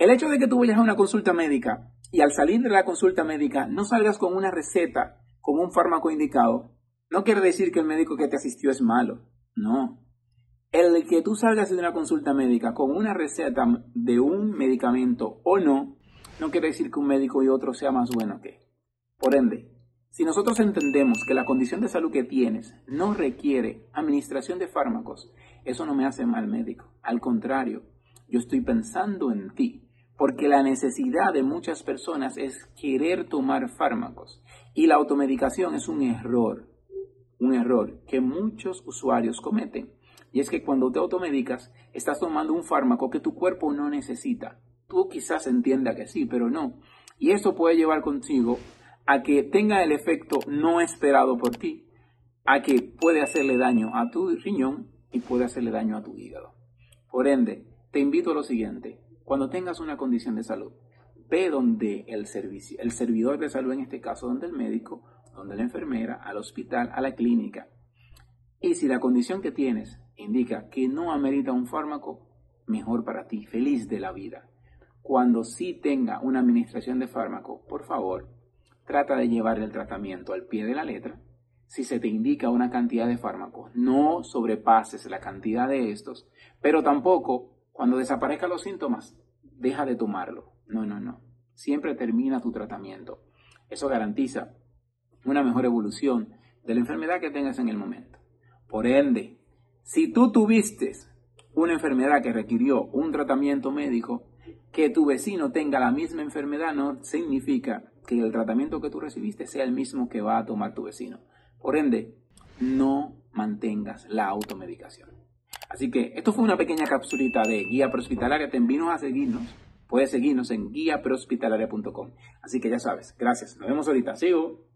El hecho de que tú vayas a una consulta médica y al salir de la consulta médica no salgas con una receta, con un fármaco indicado, no quiere decir que el médico que te asistió es malo. No. El que tú salgas de una consulta médica con una receta de un medicamento o no, no quiere decir que un médico y otro sea más bueno que. Por ende, si nosotros entendemos que la condición de salud que tienes no requiere administración de fármacos, eso no me hace mal médico. Al contrario, yo estoy pensando en ti, porque la necesidad de muchas personas es querer tomar fármacos y la automedicación es un error, un error que muchos usuarios cometen. Y es que cuando te automedicas, estás tomando un fármaco que tu cuerpo no necesita. Tú quizás entienda que sí, pero no. Y eso puede llevar consigo a que tenga el efecto no esperado por ti, a que puede hacerle daño a tu riñón y puede hacerle daño a tu hígado. Por ende, te invito a lo siguiente, cuando tengas una condición de salud, ve donde el, servicio, el servidor de salud, en este caso, donde el médico, donde la enfermera, al hospital, a la clínica. Y si la condición que tienes indica que no amerita un fármaco, mejor para ti, feliz de la vida cuando sí tenga una administración de fármaco, por favor, trata de llevar el tratamiento al pie de la letra. Si se te indica una cantidad de fármacos, no sobrepases la cantidad de estos, pero tampoco cuando desaparezcan los síntomas, deja de tomarlo. No, no, no. Siempre termina tu tratamiento. Eso garantiza una mejor evolución de la enfermedad que tengas en el momento. Por ende, si tú tuviste una enfermedad que requirió un tratamiento médico, que tu vecino tenga la misma enfermedad no significa que el tratamiento que tú recibiste sea el mismo que va a tomar tu vecino. Por ende, no mantengas la automedicación. Así que esto fue una pequeña capsulita de Guía Prehospitalaria. Te invito a seguirnos. Puedes seguirnos en guiaprehospitalaria.com. Así que ya sabes. Gracias. Nos vemos ahorita. Sigo.